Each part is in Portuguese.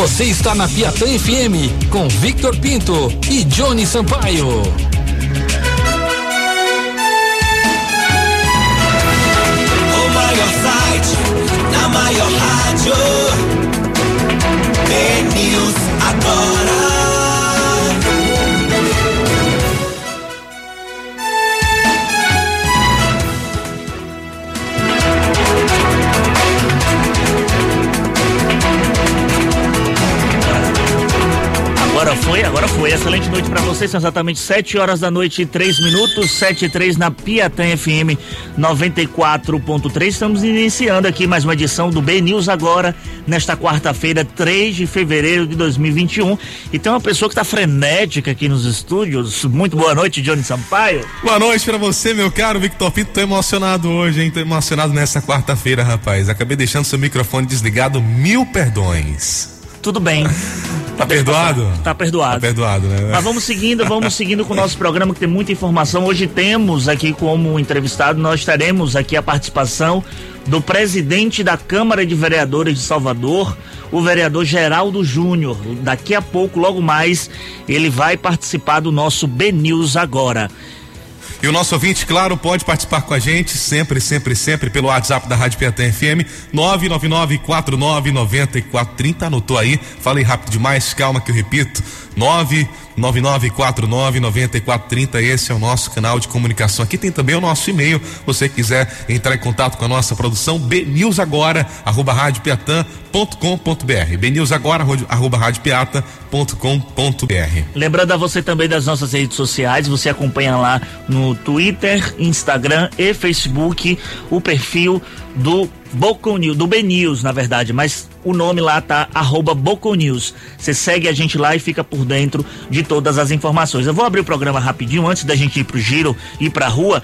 Você está na Piatã FM com Victor Pinto e Johnny Sampaio. O maior site na maior rádio. News agora. Foi, agora foi. Excelente noite para vocês. São exatamente 7 horas da noite e 3 minutos. 7 e 3 na Piatã FM 94.3. Estamos iniciando aqui mais uma edição do B News agora, nesta quarta-feira, 3 de fevereiro de 2021. E tem uma pessoa que está frenética aqui nos estúdios. Muito boa noite, Johnny Sampaio. Boa noite pra você, meu caro Victor Pinto. Tô emocionado hoje, hein? Tô emocionado nessa quarta-feira, rapaz. Acabei deixando seu microfone desligado. Mil perdões. Tudo bem. Tá perdoado? Tá perdoado. Tá perdoado, né? Mas vamos seguindo, vamos seguindo com o nosso programa que tem muita informação. Hoje temos aqui como entrevistado, nós teremos aqui a participação do presidente da Câmara de Vereadores de Salvador, o vereador Geraldo Júnior. Daqui a pouco, logo mais, ele vai participar do nosso B News agora. E o nosso ouvinte, claro, pode participar com a gente sempre, sempre, sempre pelo WhatsApp da Rádio Piatã FM, 999499430. Anotou aí? Falei rápido demais, calma que eu repito. 999499430. Esse é o nosso canal de comunicação. Aqui tem também o nosso e-mail. Você quiser entrar em contato com a nossa produção, bnewsagora, arroba radiopiatã.com.br. bnewsagora, arroba radiopiata.com.br. Lembrando a você também das nossas redes sociais, você acompanha lá no Twitter, Instagram e Facebook o perfil do Boco News, do B News, na verdade, mas o nome lá tá arroba Boco News. Você segue a gente lá e fica por dentro de todas as informações. Eu vou abrir o programa rapidinho antes da gente ir pro giro e pra rua.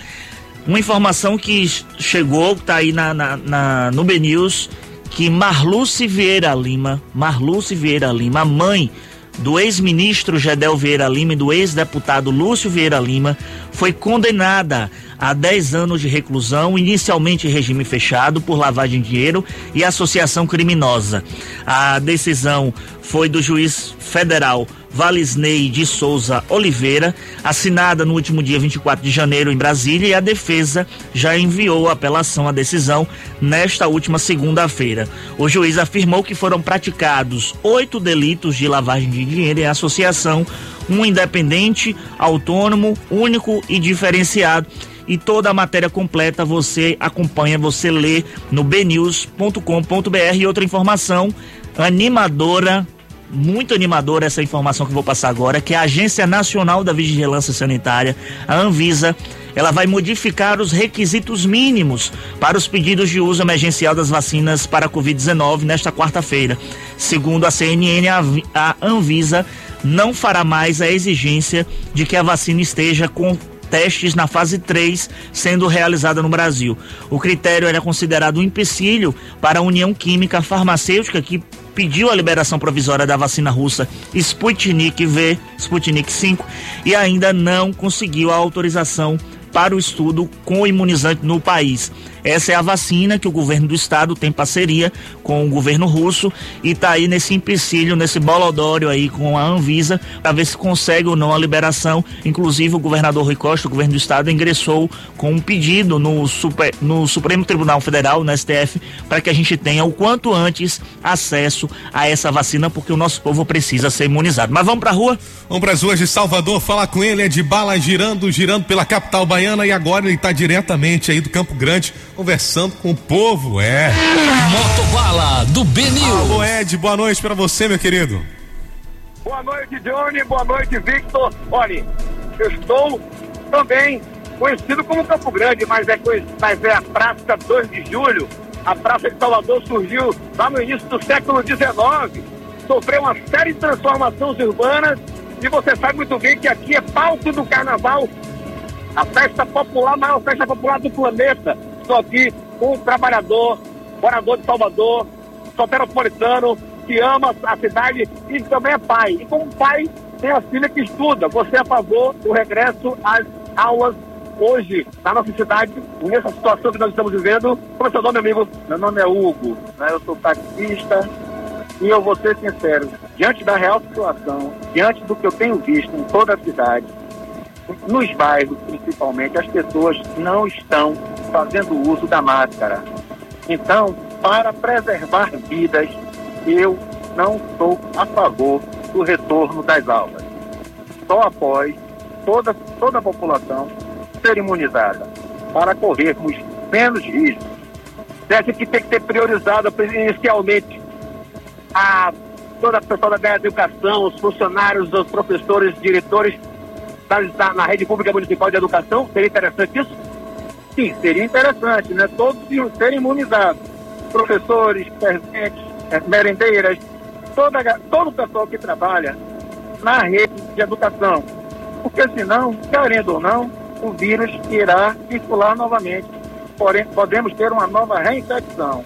Uma informação que chegou, tá aí na, na, na no B News, que Marluce Vieira Lima, Marluce Vieira Lima, mãe do ex-ministro Gedel Vieira Lima e do ex-deputado Lúcio Vieira Lima, foi condenada a 10 anos de reclusão, inicialmente em regime fechado por lavagem de dinheiro e associação criminosa. A decisão foi do juiz federal Valisney de Souza Oliveira, assinada no último dia 24 de janeiro em Brasília, e a defesa já enviou a apelação à decisão nesta última segunda-feira. O juiz afirmou que foram praticados oito delitos de lavagem de dinheiro em associação, um independente, autônomo, único e diferenciado e toda a matéria completa você acompanha, você lê no bnews.com.br e outra informação animadora muito animadora essa informação que vou passar agora, que a Agência Nacional da Vigilância Sanitária, a Anvisa, ela vai modificar os requisitos mínimos para os pedidos de uso emergencial das vacinas para a Covid-19 nesta quarta-feira. Segundo a CNN, a Anvisa não fará mais a exigência de que a vacina esteja com testes na fase 3 sendo realizada no Brasil. O critério era considerado um empecilho para a União Química Farmacêutica que pediu a liberação provisória da vacina russa Sputnik V, Sputnik 5 e ainda não conseguiu a autorização para o estudo com imunizante no país. Essa é a vacina que o governo do estado tem parceria com o governo russo e está aí nesse empecilho, nesse bolodório aí com a Anvisa para ver se consegue ou não a liberação. Inclusive o governador Rui Costa, o governo do estado, ingressou com um pedido no, super, no Supremo Tribunal Federal, no STF, para que a gente tenha o quanto antes acesso a essa vacina, porque o nosso povo precisa ser imunizado. Mas vamos para a rua? Vamos para as ruas de Salvador, falar com ele, é de bala girando, girando pela capital baiana e agora ele está diretamente aí do Campo Grande conversando com o povo, é. Motobala do Benil. Alô Ed, boa noite para você, meu querido. Boa noite, Johnny. Boa noite, Victor. Olha, eu estou também conhecido como Campo Grande, mas é, mas é a Praça 2 de Julho. A Praça de Salvador surgiu lá no início do século XIX, sofreu uma série de transformações urbanas e você sabe muito bem que aqui é palco do carnaval, a festa popular, a maior festa popular do planeta. Estou aqui com um trabalhador, morador de Salvador, soteropolitano, que ama a cidade e também é pai. E como pai, tem a filha que estuda. Você é a favor do regresso às aulas hoje na nossa cidade, nessa situação que nós estamos vivendo. Como é seu nome, amigo? Meu nome é Hugo, né? eu sou taxista E eu vou ser sincero, diante da real situação, diante do que eu tenho visto em toda a cidade, nos bairros principalmente, as pessoas não estão fazendo uso da máscara. Então, para preservar vidas, eu não sou a favor do retorno das aulas. Só após toda, toda a população ser imunizada, para corrermos menos riscos. Você que tem que ser priorizado inicialmente a toda a pessoa da educação, os funcionários, os professores, diretores da, na rede pública municipal de educação? Seria interessante isso? Sim, seria interessante, né? Todos serem imunizados. Professores, presentes, merendeiras, toda, todo o pessoal que trabalha na rede de educação. Porque senão, querendo ou não, o vírus irá circular novamente. Porém, podemos ter uma nova reinfecção.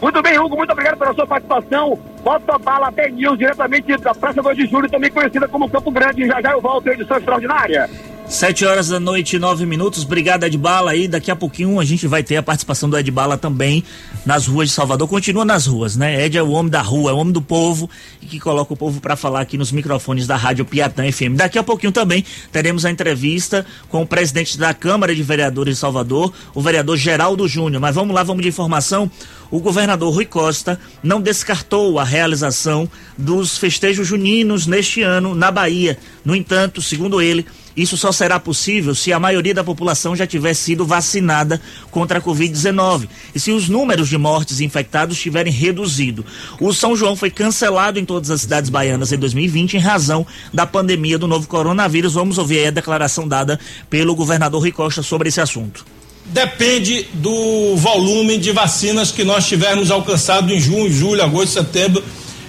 Muito bem, Hugo, muito obrigado pela sua participação. Bota a bala bem news diretamente da Praça 2 de Julho, também conhecida como Campo Grande. Já já eu volto, edição extraordinária. Sete horas da noite, nove minutos. Obrigado, Ed Bala. E daqui a pouquinho a gente vai ter a participação do Ed Bala também nas ruas de Salvador. Continua nas ruas, né? Ed é o homem da rua, é o homem do povo e que coloca o povo para falar aqui nos microfones da Rádio Piatã FM. Daqui a pouquinho também teremos a entrevista com o presidente da Câmara de Vereadores de Salvador, o vereador Geraldo Júnior. Mas vamos lá, vamos de informação o governador Rui Costa não descartou a realização dos festejos juninos neste ano na Bahia. No entanto, segundo ele, isso só será possível se a maioria da população já tiver sido vacinada contra a Covid-19 e se os números de mortes e infectados tiverem reduzido. O São João foi cancelado em todas as cidades baianas em 2020 em razão da pandemia do novo coronavírus. Vamos ouvir a declaração dada pelo governador Rui Costa sobre esse assunto depende do volume de vacinas que nós tivermos alcançado em junho, julho, agosto, setembro.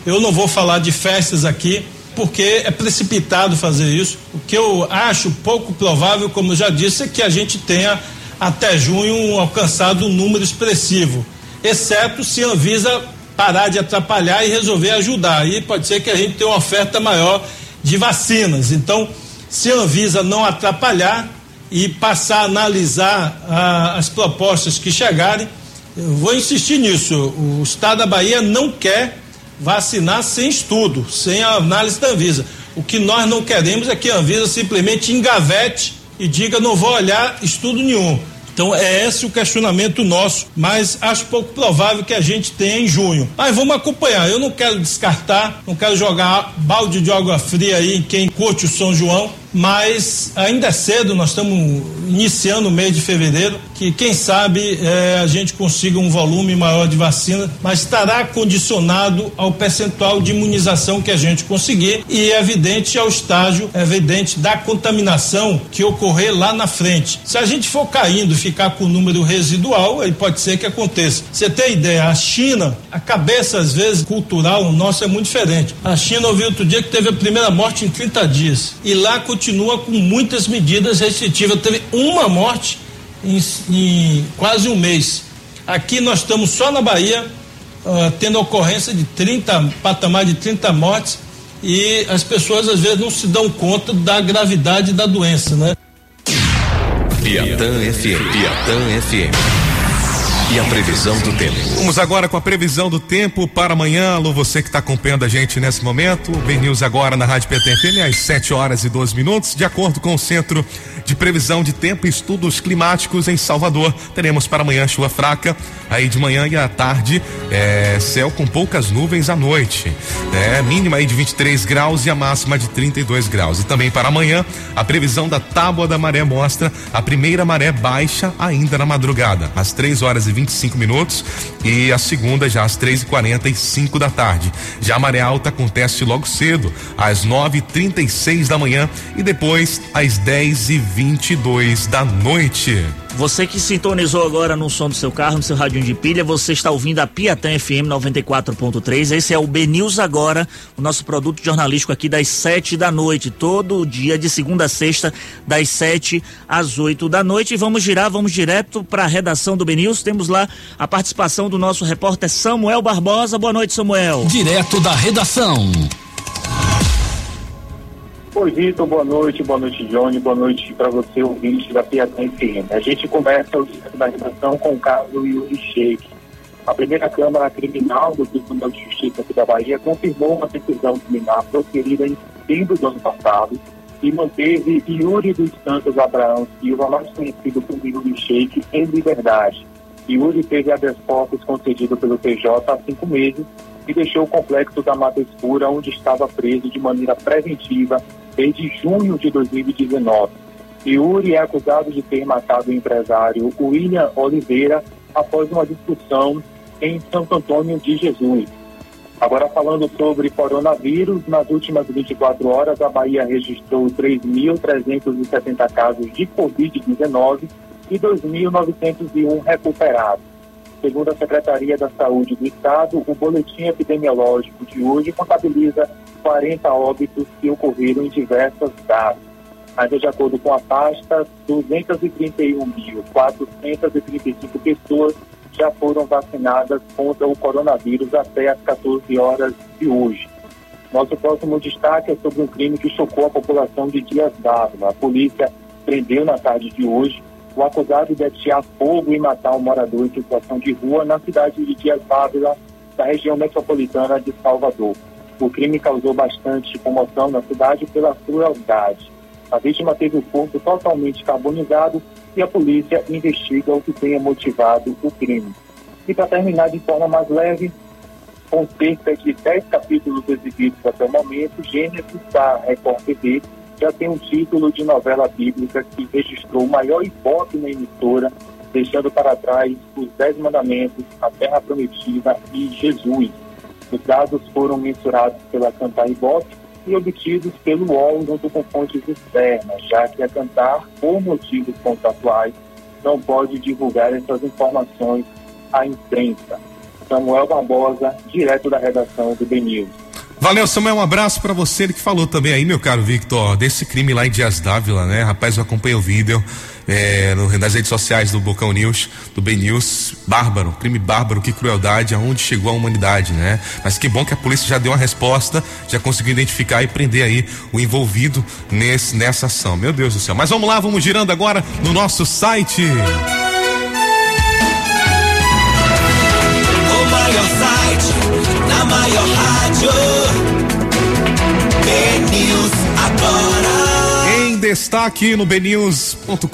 Eu não vou falar de festas aqui, porque é precipitado fazer isso. O que eu acho pouco provável, como já disse, é que a gente tenha até junho alcançado um número expressivo, exceto se a Anvisa parar de atrapalhar e resolver ajudar. Aí pode ser que a gente tenha uma oferta maior de vacinas. Então, se a Anvisa não atrapalhar e passar a analisar ah, as propostas que chegarem, eu vou insistir nisso. O Estado da Bahia não quer vacinar sem estudo, sem análise da Anvisa. O que nós não queremos é que a Anvisa simplesmente engavete e diga não vou olhar estudo nenhum. Então é esse o questionamento nosso, mas acho pouco provável que a gente tenha em junho. Mas vamos acompanhar. Eu não quero descartar, não quero jogar balde de água fria aí em quem curte o São João mas ainda é cedo, nós estamos iniciando o mês de fevereiro, que quem sabe é, a gente consiga um volume maior de vacina, mas estará condicionado ao percentual de imunização que a gente conseguir e é evidente ao estágio, é evidente da contaminação que ocorrer lá na frente. Se a gente for caindo, ficar com o número residual, aí pode ser que aconteça. Você tem ideia, a China, a cabeça às vezes cultural nossa é muito diferente. A China ouviu outro dia que teve a primeira morte em 30 dias e lá continua com muitas medidas restritivas. Teve uma morte em, em quase um mês. Aqui nós estamos só na Bahia, uh, tendo ocorrência de 30, patamar de 30 mortes, e as pessoas às vezes não se dão conta da gravidade da doença, né? Piatã FM. Piatã FM e a previsão do tempo. Vamos agora com a previsão do tempo para amanhã. Alô, você que está acompanhando a gente nesse momento. Bem News agora na Rádio PTFM às 7 horas e 12 minutos. De acordo com o Centro de Previsão de Tempo e Estudos Climáticos em Salvador, teremos para amanhã chuva fraca, aí de manhã e à tarde, é, céu com poucas nuvens à noite. É, mínima aí de 23 graus e a máxima de 32 graus. E também para amanhã, a previsão da tábua da maré mostra a primeira maré baixa ainda na madrugada, às 3 horas e 25 minutos e a segunda já às 3 e 45 da tarde. Já a maré alta acontece logo cedo, às 9 e 36 da manhã e depois às 10 e 22 da noite. Você que sintonizou agora no som do seu carro, no seu radinho de pilha, você está ouvindo a Piatã FM 94.3. Esse é o B News Agora, o nosso produto jornalístico aqui das 7 da noite, todo dia de segunda a sexta, das 7 às 8 da noite. E vamos girar, vamos direto para a redação do B News. Temos lá a participação do nosso repórter Samuel Barbosa. Boa noite, Samuel. Direto da redação. Oi, Vitor, boa noite, boa noite, Johnny, boa noite para você, ouvinte da Piatã FM. A gente conversa o da redação com o caso Yuri Sheik. A primeira Câmara Criminal do Tribunal de Justiça aqui da Bahia confirmou uma decisão criminal proferida em setembro do ano passado e manteve Yuri dos Santos Abraão Silva, mais conhecido como Yuri Sheik, em liberdade. Yuri teve habeas corpus concedido pelo TJ há cinco meses e deixou o complexo da Mata Escura, onde estava preso de maneira preventiva desde junho de 2019. Yuri é acusado de ter matado o empresário William Oliveira após uma discussão em Santo Antônio de Jesus. Agora falando sobre coronavírus, nas últimas 24 horas a Bahia registrou 3.370 casos de Covid-19 e 2.901 recuperados. Segundo a Secretaria da Saúde do Estado, o boletim epidemiológico de hoje contabiliza 40 óbitos que ocorreram em diversas datas. Ainda de acordo com a pasta, 231.435 pessoas já foram vacinadas contra o coronavírus até as 14 horas de hoje. Nosso próximo destaque é sobre um crime que chocou a população de Dias Dávila. A polícia prendeu na tarde de hoje o acusado de atirar fogo e matar um morador em situação de rua na cidade de Dias Dávila, da região metropolitana de Salvador. O crime causou bastante comoção na cidade pela crueldade. A vítima teve o corpo totalmente carbonizado e a polícia investiga o que tenha motivado o crime. E para terminar de forma mais leve, com cerca de 10 capítulos exibidos até o momento, Gênesis da Record TV já tem um título de novela bíblica que registrou o maior ibope na emissora, deixando para trás os Dez Mandamentos, a Terra Prometida e Jesus. Os dados foram mensurados pela Cantar Ibope e obtidos pelo UOL junto com fontes externas, já que a Cantar, por motivos contratuais, não pode divulgar essas informações à imprensa. Samuel Barbosa, direto da redação do BNews. Valeu, Samuel, um abraço para você, ele que falou também aí, meu caro Victor, desse crime lá em Dias Dávila, né? Rapaz, eu acompanhei o vídeo é, no, nas redes sociais do Bocão News, do Ben News, bárbaro, crime bárbaro, que crueldade, aonde chegou a humanidade, né? Mas que bom que a polícia já deu uma resposta, já conseguiu identificar e prender aí o envolvido nesse, nessa ação. Meu Deus do céu. Mas vamos lá, vamos girando agora no nosso site. O Destaque no bnews.com.br,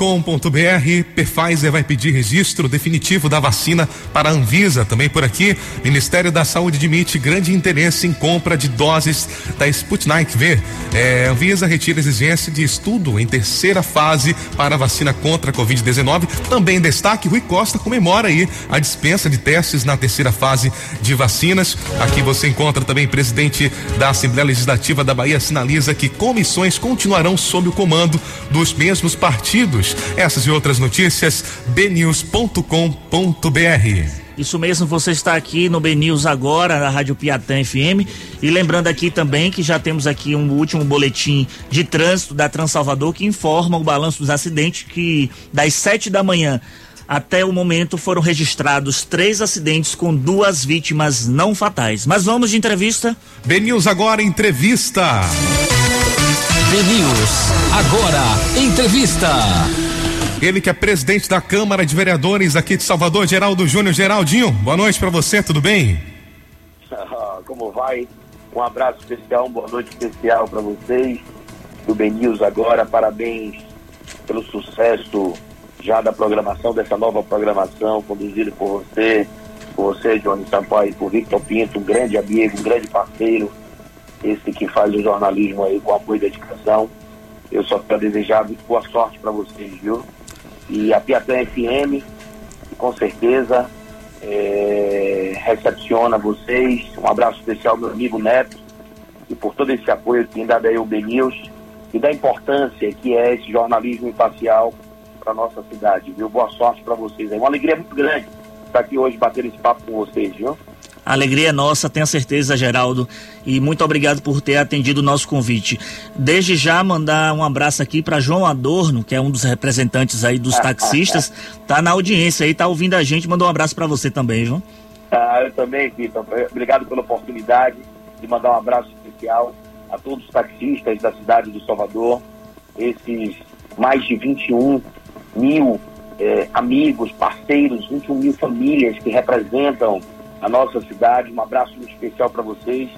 Pfizer vai pedir registro definitivo da vacina para a Anvisa. Também por aqui, Ministério da Saúde admite grande interesse em compra de doses da Sputnik V. É, Anvisa retira exigência de estudo em terceira fase para a vacina contra a Covid-19. Também destaque, Rui Costa comemora aí a dispensa de testes na terceira fase de vacinas. Aqui você encontra também presidente da Assembleia Legislativa da Bahia sinaliza que comissões continuarão sob o comando dos mesmos partidos. Essas e outras notícias, bnews.com.br. Isso mesmo, você está aqui no B News agora, na Rádio Piatã FM. E lembrando aqui também que já temos aqui um último boletim de trânsito da Transalvador que informa o balanço dos acidentes que das sete da manhã até o momento foram registrados três acidentes com duas vítimas não fatais. Mas vamos de entrevista. B News agora entrevista. B News, agora, entrevista. Ele que é presidente da Câmara de Vereadores aqui de Salvador, Geraldo Júnior. Geraldinho, boa noite para você, tudo bem? Como vai? Um abraço especial, uma boa noite especial para vocês do Ben News agora. Parabéns pelo sucesso já da programação, dessa nova programação conduzida por você, por você, Johnny Sampaio, por Victor Pinto, um grande amigo, um grande parceiro, esse que faz o jornalismo aí com apoio e dedicação. Eu só quero desejar boa sorte para vocês, viu? E a Piatã FM, com certeza, é, recepciona vocês. Um abraço especial ao meu amigo Neto, e por todo esse apoio que tem dado aí o Ben News, e da importância que é esse jornalismo imparcial para nossa cidade, viu? Boa sorte para vocês aí. Uma alegria muito grande estar aqui hoje batendo esse papo com vocês, viu? A alegria é nossa, tenha certeza, Geraldo. E muito obrigado por ter atendido o nosso convite. Desde já mandar um abraço aqui para João Adorno, que é um dos representantes aí dos taxistas, tá na audiência aí, tá ouvindo a gente. Mandou um abraço para você também, João. Ah, eu também, Vitor. Obrigado pela oportunidade de mandar um abraço especial a todos os taxistas da cidade do Salvador, esses mais de 21 mil é, amigos, parceiros, 21 mil famílias que representam a nossa cidade. Um abraço muito especial para vocês,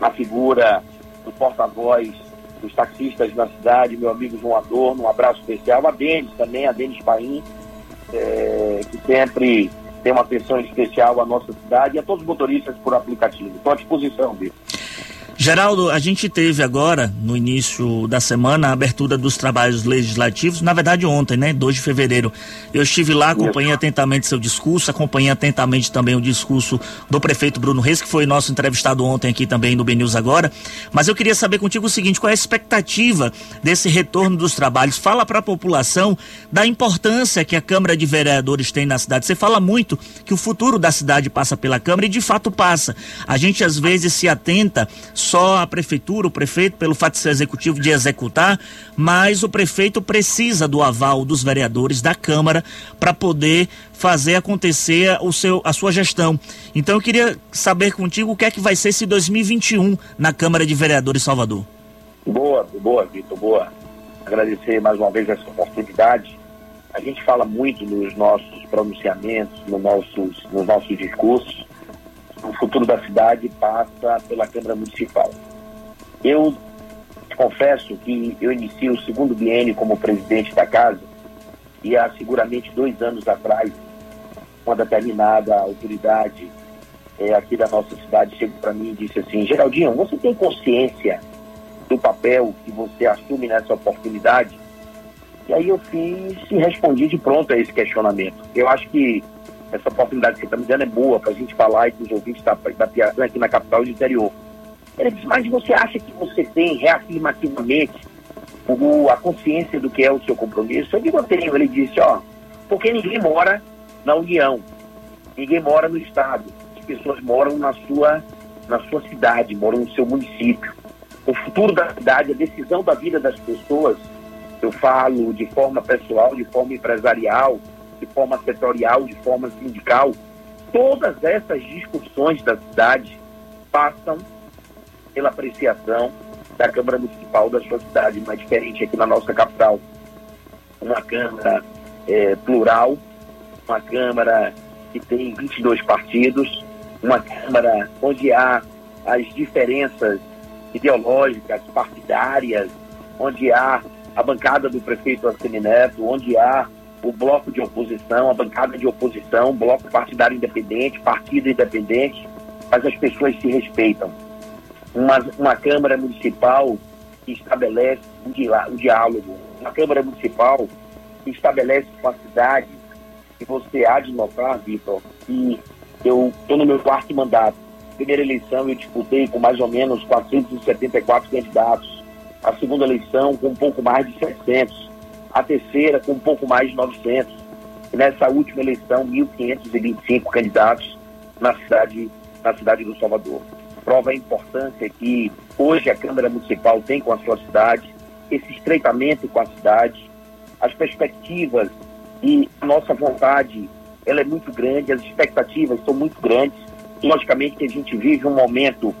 na figura do porta-voz dos taxistas da cidade, meu amigo João Adorno, um abraço especial. A Denis também, a Denis Paim, é, que sempre tem uma atenção especial à nossa cidade e a todos os motoristas por aplicativo. Estou à disposição, Vitor. Geraldo, a gente teve agora, no início da semana, a abertura dos trabalhos legislativos, na verdade ontem, né? 2 de fevereiro. Eu estive lá, acompanhei atentamente seu discurso, acompanhei atentamente também o discurso do prefeito Bruno Reis, que foi nosso entrevistado ontem aqui também no BNews agora. Mas eu queria saber contigo o seguinte: qual é a expectativa desse retorno dos trabalhos? Fala para a população da importância que a Câmara de Vereadores tem na cidade. Você fala muito que o futuro da cidade passa pela Câmara e de fato passa. A gente às vezes se atenta só a prefeitura, o prefeito, pelo fato de ser executivo, de executar, mas o prefeito precisa do aval dos vereadores da Câmara para poder fazer acontecer o seu, a sua gestão. Então eu queria saber contigo o que é que vai ser esse 2021 na Câmara de Vereadores Salvador. Boa, boa, Vitor, boa. Agradecer mais uma vez essa oportunidade. A gente fala muito nos nossos pronunciamentos, nos nossos, nos nossos discursos, o futuro da cidade passa pela Câmara Municipal. Eu confesso que eu inicio o segundo biênio como presidente da casa e há seguramente dois anos atrás, uma determinada autoridade é, aqui da nossa cidade chegou para mim e disse assim, Geraldinho, você tem consciência do papel que você assume nessa oportunidade? E aí eu fiz e respondi de pronto a esse questionamento. Eu acho que essa oportunidade que você está me dando é boa para a gente falar e para os ouvintes da, da Piatã aqui na capital e do interior. Ele disse, mas você acha que você tem reafirmativamente o, a consciência do que é o seu compromisso? Eu digo, eu tenho. Ele disse, ó, porque ninguém mora na União, ninguém mora no Estado. As pessoas moram na sua, na sua cidade, moram no seu município. O futuro da cidade, a decisão da vida das pessoas, eu falo de forma pessoal, de forma empresarial, de forma setorial, de forma sindical, todas essas discussões da cidade passam pela apreciação da Câmara Municipal da sua cidade, mais diferente aqui na nossa capital. Uma Câmara é, plural, uma Câmara que tem 22 partidos, uma Câmara onde há as diferenças ideológicas, partidárias, onde há a bancada do prefeito Arsene Neto, onde há o bloco de oposição, a bancada de oposição, bloco partidário independente, partido independente, mas as pessoas se respeitam. Uma, uma Câmara Municipal que estabelece um, um diálogo, uma Câmara Municipal que estabelece com a cidade, e você há de notar, Vitor, que eu estou no meu quarto mandato. Primeira eleição eu disputei com mais ou menos 474 candidatos. A segunda eleição com um pouco mais de 700 a terceira com um pouco mais de 900. E nessa última eleição, 1.525 candidatos na cidade, na cidade do Salvador. Prova a importância que hoje a Câmara Municipal tem com a sua cidade, esse estreitamento com a cidade, as perspectivas e a nossa vontade, ela é muito grande, as expectativas são muito grandes. Logicamente que a gente vive um momento,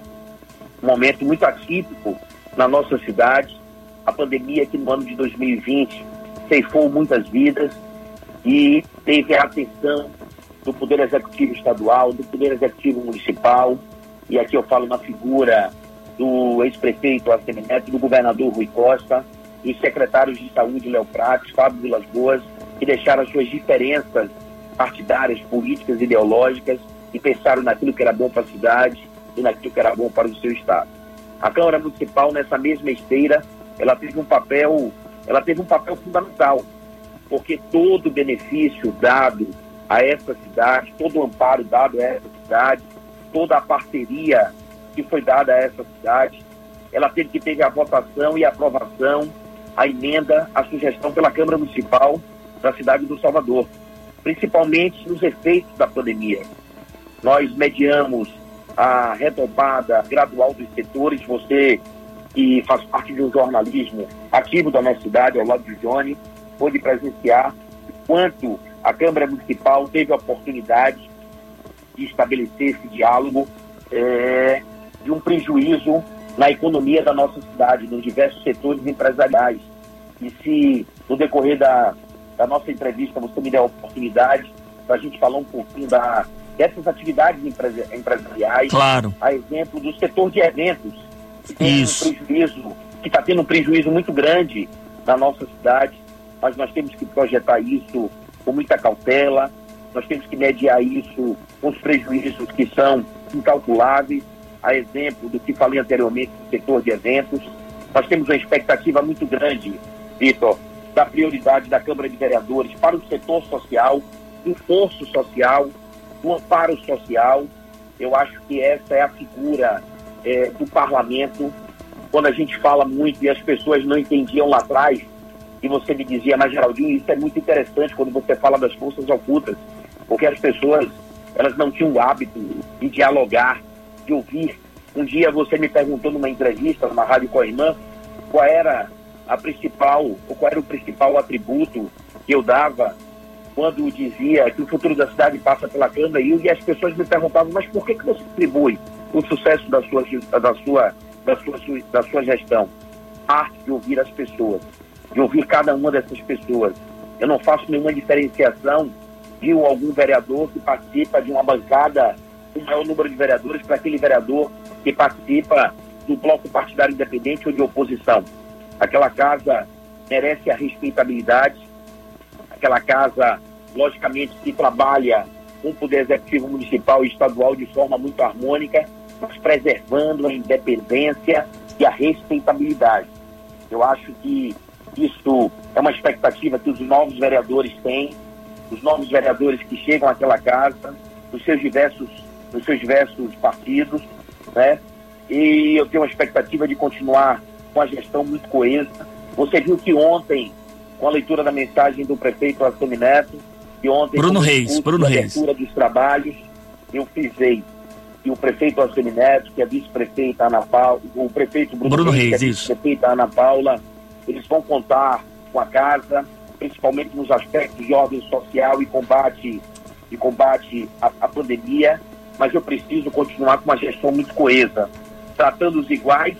um momento muito atípico na nossa cidade. A pandemia aqui no ano de 2020 ceifou muitas vidas e teve a atenção do Poder Executivo Estadual, do Poder Executivo Municipal, e aqui eu falo na figura do ex-prefeito Arsenio Neto, do governador Rui Costa, dos secretários de saúde Léo Prates, Fábio Vilas Boas, que deixaram as suas diferenças partidárias, políticas, ideológicas e pensaram naquilo que era bom para a cidade e naquilo que era bom para o seu estado. A Câmara Municipal, nessa mesma esteira, ela teve um papel ela teve um papel fundamental, porque todo o benefício dado a essa cidade, todo o amparo dado a essa cidade, toda a parceria que foi dada a essa cidade, ela teve que ter a votação e a aprovação, a emenda, a sugestão pela Câmara Municipal da cidade do Salvador, principalmente nos efeitos da pandemia. Nós mediamos a retomada gradual dos setores, você que faz parte de um jornalismo ativo da nossa cidade, ao lado de Johnny, pôde presenciar quanto a Câmara Municipal teve a oportunidade de estabelecer esse diálogo é, de um prejuízo na economia da nossa cidade, nos diversos setores empresariais. E se no decorrer da, da nossa entrevista, você me der a oportunidade para a gente falar um pouquinho da, dessas atividades empresa- empresariais. Claro. A exemplo do setor de eventos, tem Isso. um prejuízo, que está tendo um prejuízo muito grande na nossa cidade, mas nós temos que projetar isso com muita cautela, nós temos que mediar isso com os prejuízos que são incalculáveis, a exemplo do que falei anteriormente do setor de eventos. Nós temos uma expectativa muito grande, Vitor, da prioridade da Câmara de Vereadores para o setor social, do esforço social, do amparo social. Eu acho que essa é a figura eh, do parlamento. Quando a gente fala muito e as pessoas não entendiam lá atrás, e você me dizia, mas Geraldinho, isso é muito interessante quando você fala das forças ocultas, porque as pessoas elas não tinham o hábito de dialogar, de ouvir. Um dia você me perguntou numa entrevista numa rádio irmã qual era a principal, ou qual era o principal atributo que eu dava quando dizia que o futuro da cidade passa pela Câmara e as pessoas me perguntavam, mas por que, que você atribui o sucesso da sua, da sua, da sua, su- da sua gestão? A arte de ouvir as pessoas, de ouvir cada uma dessas pessoas. Eu não faço nenhuma diferenciação de um- algum vereador que participa de uma bancada com maior número de vereadores para aquele vereador que participa do bloco partidário independente ou de oposição. Aquela casa merece a respeitabilidade, aquela casa, logicamente, que trabalha com o Poder Executivo Municipal e Estadual de forma muito harmônica, mas preservando a independência e a respeitabilidade. Eu acho que isso é uma expectativa que os novos vereadores têm, os novos vereadores que chegam àquela casa, nos seus diversos, nos seus diversos partidos, né? E eu tenho uma expectativa de continuar com a gestão muito coesa. Você viu que ontem, com a leitura da mensagem do prefeito Assemi Neto, e ontem Bruno Reis, Bruno Reis. abertura dos trabalhos, eu frisei que o prefeito Assemi Neto, que é vice-prefeita Ana Paula, o prefeito Bruno, Bruno Reis, Reis, que é isso. vice-prefeita Ana Paula, eles vão contar com a casa, principalmente nos aspectos de ordem social e combate, e combate à, à pandemia, mas eu preciso continuar com uma gestão muito coesa, tratando os iguais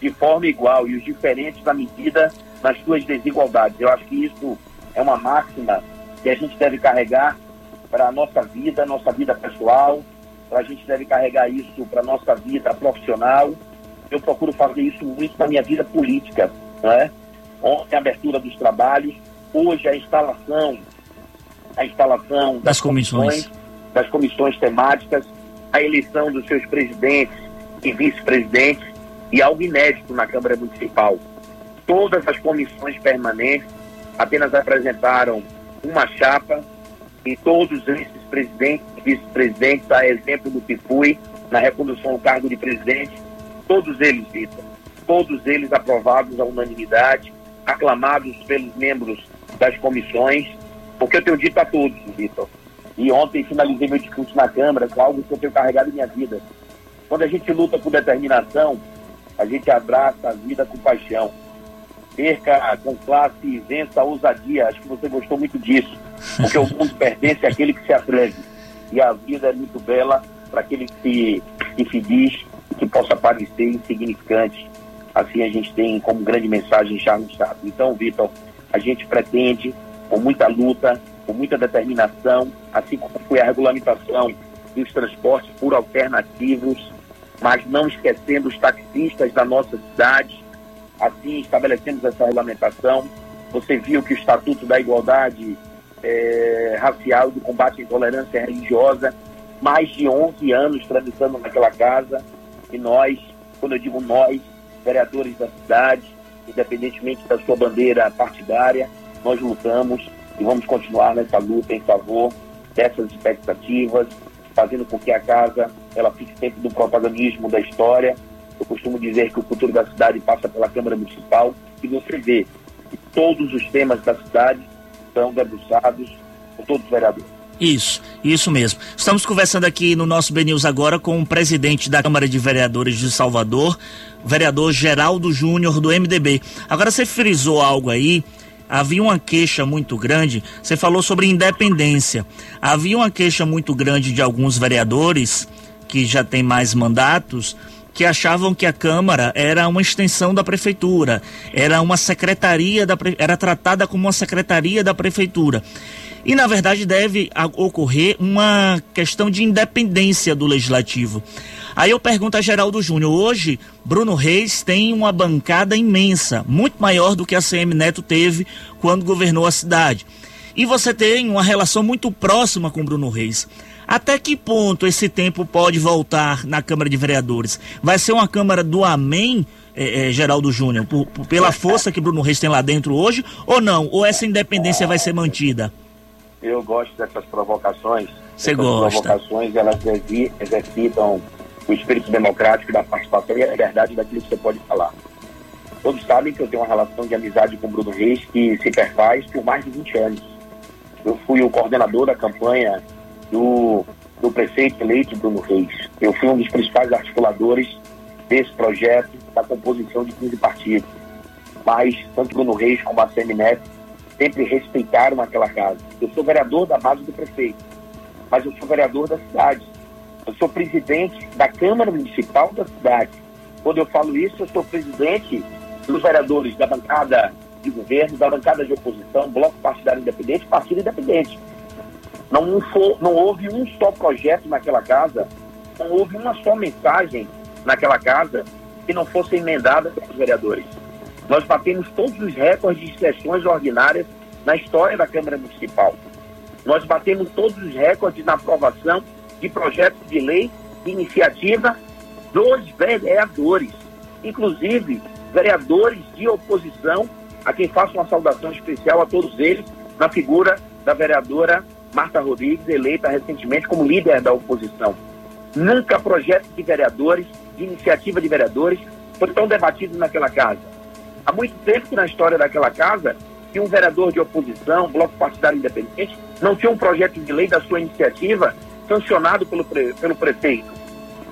de forma igual e os diferentes na medida das suas desigualdades. Eu acho que isso é uma máxima que a gente deve carregar para a nossa vida, nossa vida pessoal, a gente deve carregar isso para a nossa vida profissional. Eu procuro fazer isso muito na minha vida política. Não é? Ontem a abertura dos trabalhos, hoje a instalação, a instalação Das comissões. das comissões temáticas, a eleição dos seus presidentes e vice-presidentes e algo inédito na Câmara Municipal. Todas as comissões permanentes apenas apresentaram uma chapa e todos esses presidentes vice-presidentes, a exemplo do que fui na recondução ao cargo de presidente, todos eles, Vitor, todos eles aprovados à unanimidade, aclamados pelos membros das comissões, porque eu tenho dito a todos, Vitor, e ontem finalizei meu discurso na Câmara com algo que eu tenho carregado em minha vida. Quando a gente luta por determinação, a gente abraça a vida com paixão. Perca com classe e vença a ousadia. Acho que você gostou muito disso. Porque o mundo pertence àquele que se atreve. E a vida é muito bela para aquele que se, que se diz e que possa parecer insignificante. Assim a gente tem como grande mensagem Charles Chaplin. Então, Vitor, a gente pretende, com muita luta, com muita determinação, assim como foi a regulamentação dos transportes por alternativos, mas não esquecendo os taxistas da nossa cidade. Assim, estabelecemos essa regulamentação. Você viu que o Estatuto da Igualdade eh, Racial do Combate à Intolerância Religiosa, mais de 11 anos tramitando naquela casa, e nós, quando eu digo nós, vereadores da cidade, independentemente da sua bandeira partidária, nós lutamos e vamos continuar nessa luta em favor dessas expectativas, fazendo com que a casa ela fique sempre no protagonismo da história. Eu costumo dizer que o futuro da cidade passa pela Câmara Municipal e você vê que todos os temas da cidade são debruçados por todos os vereadores. Isso, isso mesmo. Estamos conversando aqui no nosso BNews agora com o presidente da Câmara de Vereadores de Salvador, vereador Geraldo Júnior do MDB. Agora você frisou algo aí, havia uma queixa muito grande, você falou sobre independência. Havia uma queixa muito grande de alguns vereadores que já têm mais mandatos que achavam que a Câmara era uma extensão da Prefeitura, era uma secretaria, da, era tratada como uma secretaria da Prefeitura. E, na verdade, deve ocorrer uma questão de independência do Legislativo. Aí eu pergunto a Geraldo Júnior, hoje Bruno Reis tem uma bancada imensa, muito maior do que a CM Neto teve quando governou a cidade. E você tem uma relação muito próxima com Bruno Reis. Até que ponto esse tempo pode voltar na Câmara de Vereadores? Vai ser uma Câmara do Amém, é, é, Geraldo Júnior, por, por, pela força que Bruno Reis tem lá dentro hoje, ou não? Ou essa independência vai ser mantida? Eu gosto dessas provocações. Você gosta? provocações, elas exercitam o espírito democrático da participação e a verdade daquilo que você pode falar. Todos sabem que eu tenho uma relação de amizade com o Bruno Reis que se perfaz por mais de 20 anos. Eu fui o coordenador da campanha do, do prefeito eleito Bruno Reis. Eu fui um dos principais articuladores desse projeto, da composição de 15 partidos. Mas tanto Bruno Reis como a Semineto sempre respeitaram aquela casa. Eu sou vereador da base do prefeito, mas eu sou vereador da cidade. Eu sou presidente da Câmara Municipal da cidade. Quando eu falo isso, eu sou presidente dos vereadores da bancada de governo, da bancada de oposição, Bloco Partidário Independente, Partido Independente. Não, for, não houve um só projeto naquela casa, não houve uma só mensagem naquela casa que não fosse emendada pelos vereadores. Nós batemos todos os recordes de sessões ordinárias na história da Câmara Municipal. Nós batemos todos os recordes na aprovação de projetos de lei de iniciativa dos vereadores, inclusive vereadores de oposição, a quem faço uma saudação especial a todos eles, na figura da vereadora Marta Rodrigues, eleita recentemente como líder da oposição. Nunca projeto de vereadores, de iniciativa de vereadores, foi tão debatido naquela casa. Há muito tempo na história daquela casa, que um vereador de oposição, bloco partidário independente, não tinha um projeto de lei da sua iniciativa sancionado pelo, pre, pelo prefeito.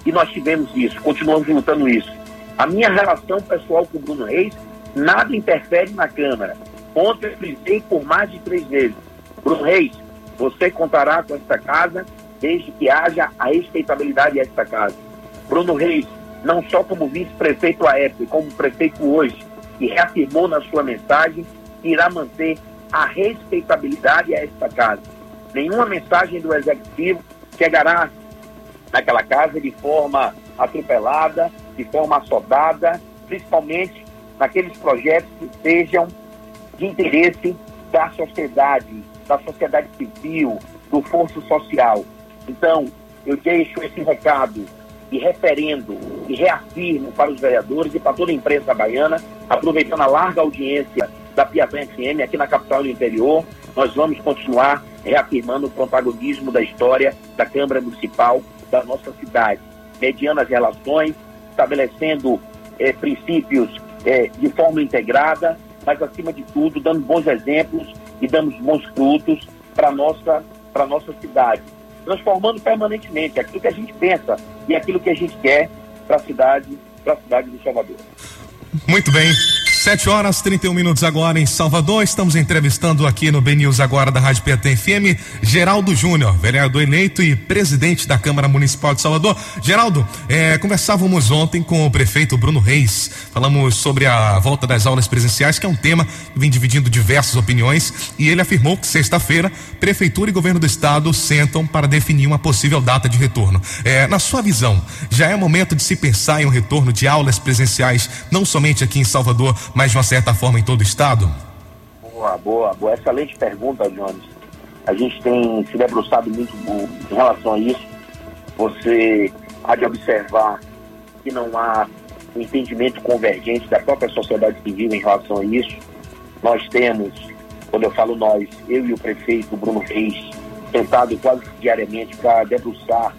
E nós tivemos isso, continuamos lutando isso. A minha relação pessoal com o Bruno Reis, nada interfere na Câmara. Ontem eu frisei por mais de três vezes. Bruno Reis, você contará com esta casa desde que haja a respeitabilidade desta casa. Bruno Reis, não só como vice-prefeito à época, como prefeito hoje, que reafirmou na sua mensagem irá manter a respeitabilidade a esta casa. Nenhuma mensagem do Executivo chegará naquela casa de forma atropelada, de forma assodada, principalmente naqueles projetos que sejam de interesse da sociedade, da sociedade civil, do forço social. Então, eu deixo esse recado e referendo e reafirmo para os vereadores e para toda a imprensa baiana, aproveitando a larga audiência da Piatã FM aqui na capital do interior, nós vamos continuar reafirmando o protagonismo da história da Câmara Municipal da nossa cidade, mediando as relações, estabelecendo eh, princípios eh, de forma integrada, mas acima de tudo dando bons exemplos e dando bons frutos para nossa para nossa cidade, transformando permanentemente aquilo que a gente pensa e aquilo que a gente quer para a cidade, para a cidade de Salvador. Muito bem. 7 horas 31 minutos agora em Salvador. Estamos entrevistando aqui no BNews agora da Rádio PT FM, Geraldo Júnior, vereador eleito e presidente da Câmara Municipal de Salvador. Geraldo, eh, conversávamos ontem com o prefeito Bruno Reis. Falamos sobre a volta das aulas presenciais, que é um tema que vem dividindo diversas opiniões, e ele afirmou que sexta-feira, prefeitura e governo do estado sentam para definir uma possível data de retorno. Eh, na sua visão, já é momento de se pensar em um retorno de aulas presenciais, não somente aqui em Salvador, mas de uma certa forma em todo o estado? Boa, boa, boa. Excelente pergunta, Jones. A gente tem se debruçado muito em relação a isso. Você há de observar que não há um entendimento convergente da própria sociedade civil em relação a isso. Nós temos, quando eu falo nós, eu e o prefeito Bruno Reis, tentado quase diariamente para debruçar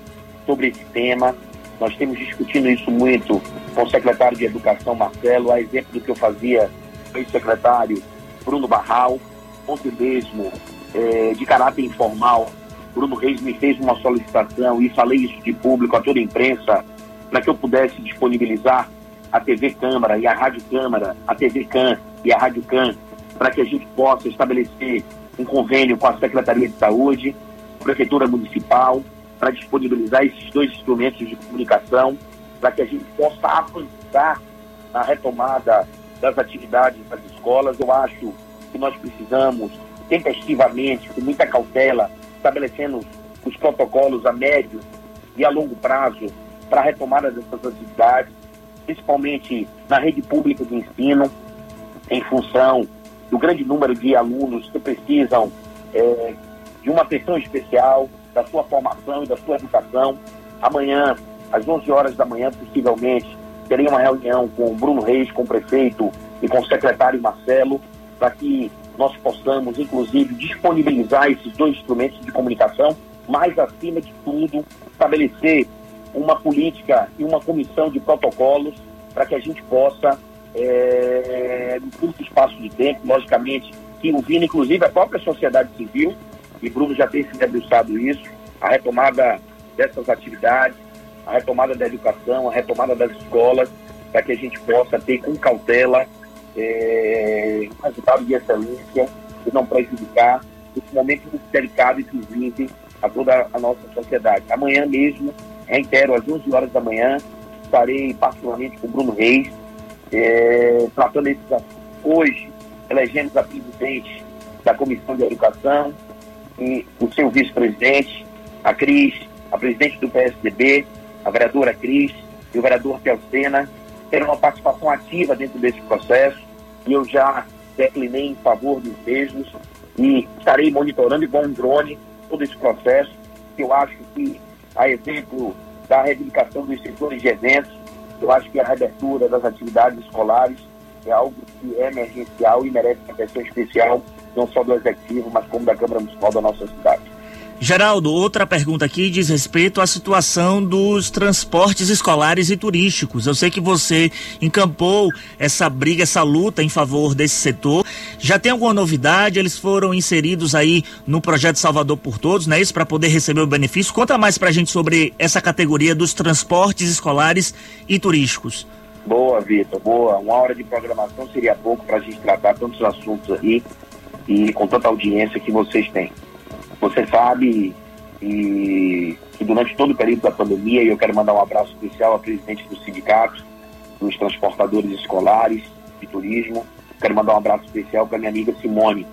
sobre esse tema. Nós temos discutindo isso muito com o secretário de Educação, Marcelo, a exemplo do que eu fazia com o secretário Bruno Barral, ontem mesmo, eh, de caráter informal, Bruno Reis me fez uma solicitação e falei isso de público a toda a imprensa, para que eu pudesse disponibilizar a TV Câmara e a Rádio Câmara, a TV CAN e a Rádio CAN, para que a gente possa estabelecer um convênio com a Secretaria de Saúde, Prefeitura Municipal, para disponibilizar esses dois instrumentos de comunicação para que a gente possa avançar na retomada das atividades das escolas. Eu acho que nós precisamos, tempestivamente, com muita cautela, estabelecendo os protocolos a médio e a longo prazo para a retomada dessas atividades, principalmente na rede pública de ensino, em função do grande número de alunos que precisam é, de uma atenção especial, da sua formação e da sua educação. Amanhã, às 11 horas da manhã, possivelmente, terei uma reunião com o Bruno Reis, com o prefeito e com o secretário Marcelo, para que nós possamos, inclusive, disponibilizar esses dois instrumentos de comunicação, mas, acima de tudo, estabelecer uma política e uma comissão de protocolos para que a gente possa, é, no curto espaço de tempo, logicamente, que ouvindo, inclusive, a própria sociedade civil, e Bruno já tem se debruçado isso, a retomada dessas atividades, a retomada da educação, a retomada das escolas, para que a gente possa ter com cautela é, um resultado de excelência e não prejudicar esse momento delicado e que vive a toda a nossa sociedade. Amanhã mesmo, reitero, às 11 horas da manhã, estarei particularmente com o Bruno Reis, é, tratando esses assuntos. Hoje, elegemos a presidente da Comissão de Educação e o seu vice-presidente, a Cris, a presidente do PSDB, a vereadora Cris e o vereador Telcena terão uma participação ativa dentro desse processo e eu já declinei em favor dos mesmos e estarei monitorando igual um drone todo esse processo. Eu acho que, a exemplo da reivindicação dos setores de eventos, eu acho que a reabertura das atividades escolares é algo que é emergencial e merece atenção especial, não só do Executivo, mas como da Câmara Municipal da nossa cidade. Geraldo, outra pergunta aqui diz respeito à situação dos transportes escolares e turísticos. Eu sei que você encampou essa briga, essa luta em favor desse setor. Já tem alguma novidade? Eles foram inseridos aí no projeto Salvador por Todos, não é isso? Para poder receber o benefício. Conta mais para a gente sobre essa categoria dos transportes escolares e turísticos. Boa, Vitor, boa. Uma hora de programação seria pouco para a gente tratar tantos assuntos aí e com tanta audiência que vocês têm. Você sabe e, que durante todo o período da pandemia, e eu quero mandar um abraço especial ao presidente do sindicato, dos transportadores escolares de turismo, quero mandar um abraço especial para minha amiga Simone,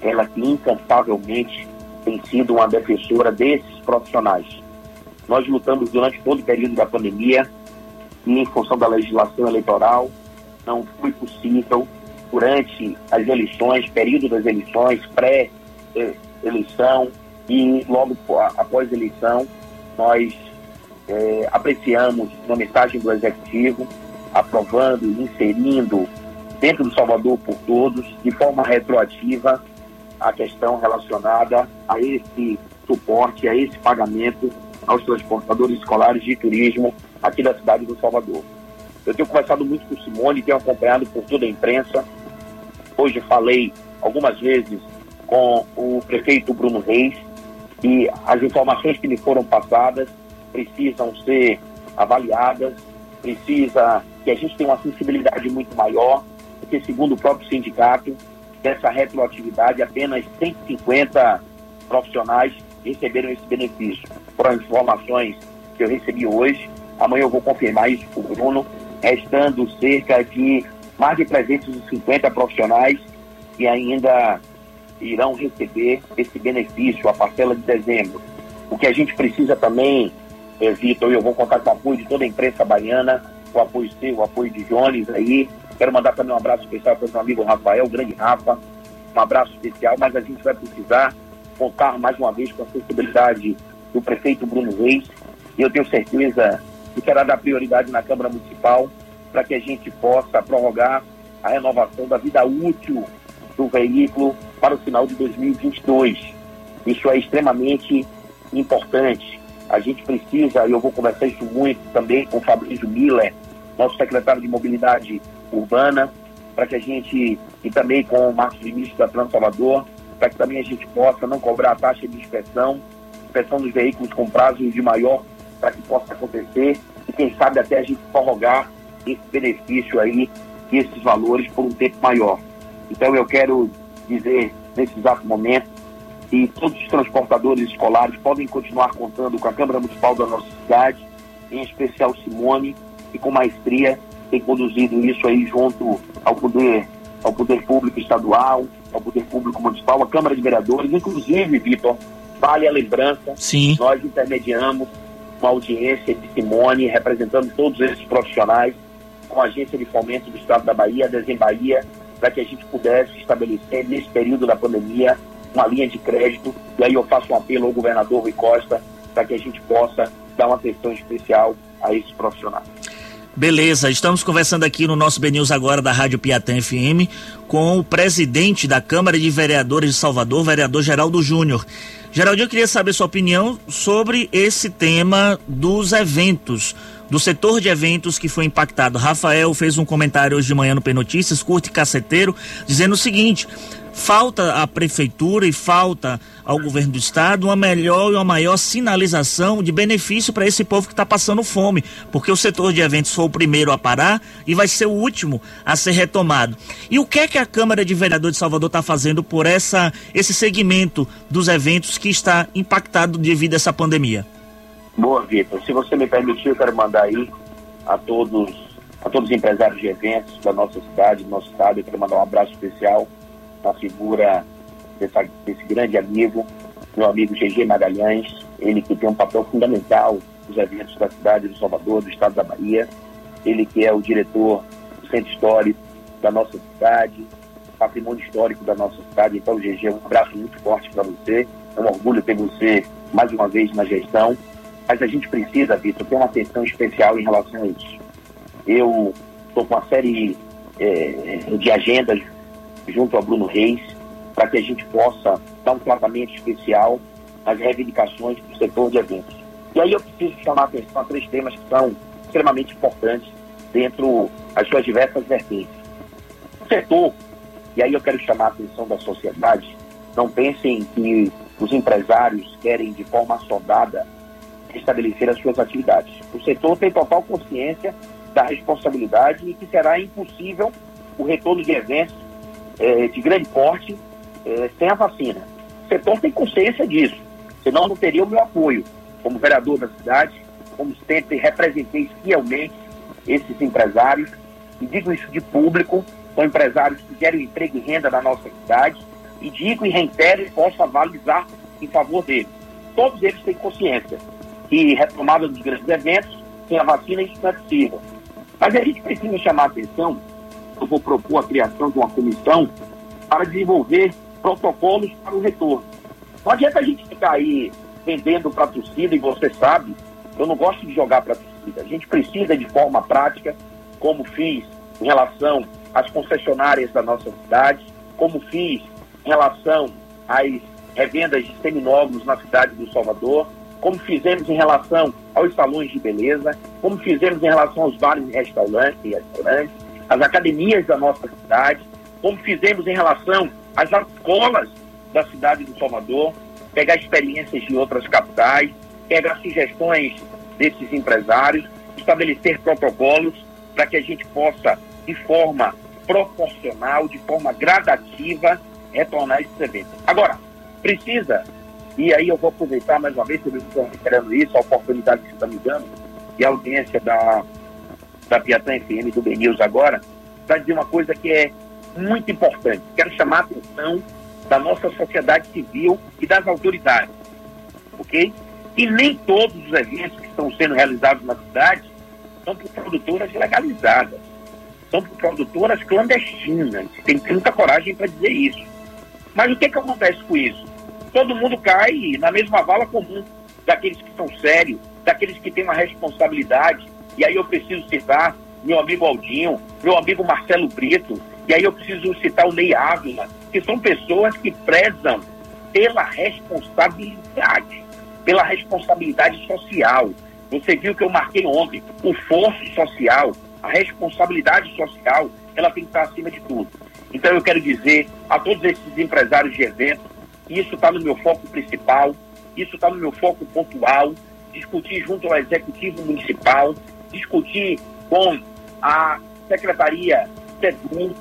ela que incansavelmente tem sido uma defensora desses profissionais. Nós lutamos durante todo o período da pandemia e em função da legislação eleitoral, não foi possível durante as eleições, período das eleições, pré eh, eleição e logo após eleição nós é, apreciamos uma mensagem do Executivo aprovando, inserindo dentro do Salvador por Todos, de forma retroativa, a questão relacionada a esse suporte, a esse pagamento aos transportadores escolares de turismo aqui da cidade do Salvador. Eu tenho conversado muito com o Simone, tenho acompanhado por toda a imprensa. Hoje falei algumas vezes com o prefeito Bruno Reis e as informações que lhe foram passadas precisam ser avaliadas, precisa que a gente tenha uma sensibilidade muito maior, porque segundo o próprio sindicato, dessa retroatividade, apenas 150 profissionais receberam esse benefício. Foram informações que eu recebi hoje, amanhã eu vou confirmar isso com o Bruno, restando cerca de mais de 350 profissionais que ainda irão receber esse benefício, a parcela de dezembro. O que a gente precisa também, é, Vitor, eu vou contar com o apoio de toda a imprensa baiana, o apoio seu, o apoio de Jones aí. Quero mandar também um abraço especial para o meu amigo Rafael, o grande Rafa. Um abraço especial, mas a gente vai precisar contar mais uma vez com a sensibilidade do prefeito Bruno Reis. E eu tenho certeza que será dar prioridade na Câmara Municipal para que a gente possa prorrogar a renovação da vida útil do veículo para o final de 2022. Isso é extremamente importante. A gente precisa, e eu vou conversar isso muito também com o Fabrício Miller, nosso secretário de Mobilidade Urbana, para que a gente, e também com o Marcos Vinícius da Trans Salvador, para que também a gente possa não cobrar a taxa de inspeção, inspeção dos veículos com prazo de maior, para que possa acontecer, e quem sabe até a gente prorrogar esse benefício aí, esses valores por um tempo maior. Então eu quero dizer nesse exato momento que todos os transportadores escolares podem continuar contando com a Câmara Municipal da nossa cidade em especial Simone, que com maestria tem conduzido isso aí junto ao poder, ao poder público estadual, ao poder público municipal, à Câmara de Vereadores, inclusive, Vitor, vale a lembrança, Sim. nós intermediamos uma audiência de Simone, representando todos esses profissionais, com a Agência de Fomento do Estado da Bahia, a para que a gente pudesse estabelecer, nesse período da pandemia, uma linha de crédito. E aí eu faço um apelo ao governador Rui Costa para que a gente possa dar uma atenção especial a esses profissionais. Beleza, estamos conversando aqui no nosso BNews agora da Rádio Piatã FM com o presidente da Câmara de Vereadores de Salvador, vereador Geraldo Júnior. Geraldo, eu queria saber sua opinião sobre esse tema dos eventos, do setor de eventos que foi impactado. Rafael fez um comentário hoje de manhã no P Notícias, curto e caceteiro, dizendo o seguinte: falta à prefeitura e falta ao governo do estado uma melhor e uma maior sinalização de benefício para esse povo que está passando fome, porque o setor de eventos foi o primeiro a parar e vai ser o último a ser retomado. E o que é que a Câmara de Vereadores de Salvador está fazendo por essa esse segmento dos eventos que está impactado devido a essa pandemia? Boa, Vitor. Se você me permitir, eu quero mandar aí a todos a todos os empresários de eventos da nossa cidade, do nosso estado, eu quero mandar um abraço especial na figura dessa, desse grande amigo, meu amigo GG Magalhães, ele que tem um papel fundamental nos eventos da cidade de Salvador, do estado da Bahia, ele que é o diretor do centro histórico da nossa cidade, patrimônio histórico da nossa cidade. Então, GG, um abraço muito forte para você. É um orgulho ter você mais uma vez na gestão. Mas a gente precisa, Vitor, ter uma atenção especial em relação a isso. Eu estou com uma série é, de agendas junto ao Bruno Reis para que a gente possa dar um tratamento especial às reivindicações do setor de eventos. E aí eu preciso chamar a atenção a três temas que são extremamente importantes dentro das suas diversas vertentes. O setor, e aí eu quero chamar a atenção da sociedade, não pensem que os empresários querem de forma soldada estabelecer as suas atividades. O setor tem total consciência da responsabilidade e que será impossível o retorno de eventos é, de grande porte é, sem a vacina. O setor tem consciência disso, senão não teria o meu apoio como vereador da cidade, como sempre representei fielmente esses empresários, e digo isso de público, são empresários que gerem emprego e renda na nossa cidade, e digo e reitero e posso avalizar em favor deles. Todos eles têm consciência que retomada dos grandes eventos, sem a vacina, possível. Mas a gente precisa chamar a atenção, eu vou propor a criação de uma comissão para desenvolver protocolos para o retorno. Não adianta a gente ficar aí vendendo para a torcida, e você sabe, eu não gosto de jogar para a torcida. A gente precisa de forma prática, como fiz em relação às concessionárias da nossa cidade, como fiz em relação às revendas de seminóbulos na cidade do Salvador, como fizemos em relação aos salões de beleza, como fizemos em relação aos bares e restaurantes, restaurantes as academias da nossa cidade, como fizemos em relação às escolas da cidade do Salvador, pegar experiências de outras capitais, pegar sugestões desses empresários, estabelecer protocolos para que a gente possa, de forma proporcional, de forma gradativa, retornar esses eventos. Agora, precisa, e aí eu vou aproveitar mais uma vez, que eu estou reiterando isso, a oportunidade que você está me dando, e a audiência da, da Piatã FM, do BNews agora, para dizer uma coisa que é muito importante. Quero chamar a atenção da nossa sociedade civil e das autoridades, ok? E nem todos os eventos que estão sendo realizados na cidade são por produtoras legalizadas, são por produtoras clandestinas. Tem muita coragem para dizer isso. Mas o que, que acontece com isso? Todo mundo cai na mesma vala comum daqueles que são sérios, daqueles que têm uma responsabilidade. E aí eu preciso citar meu amigo Aldinho, meu amigo Marcelo Brito, e aí eu preciso citar o Ney Ávila, que são pessoas que prezam pela responsabilidade, pela responsabilidade social. Você viu que eu marquei ontem, o forço social, a responsabilidade social, ela tem que estar acima de tudo. Então eu quero dizer a todos esses empresários de eventos, isso está no meu foco principal, isso está no meu foco pontual, discutir junto ao Executivo Municipal, discutir com a Secretaria SEDUM,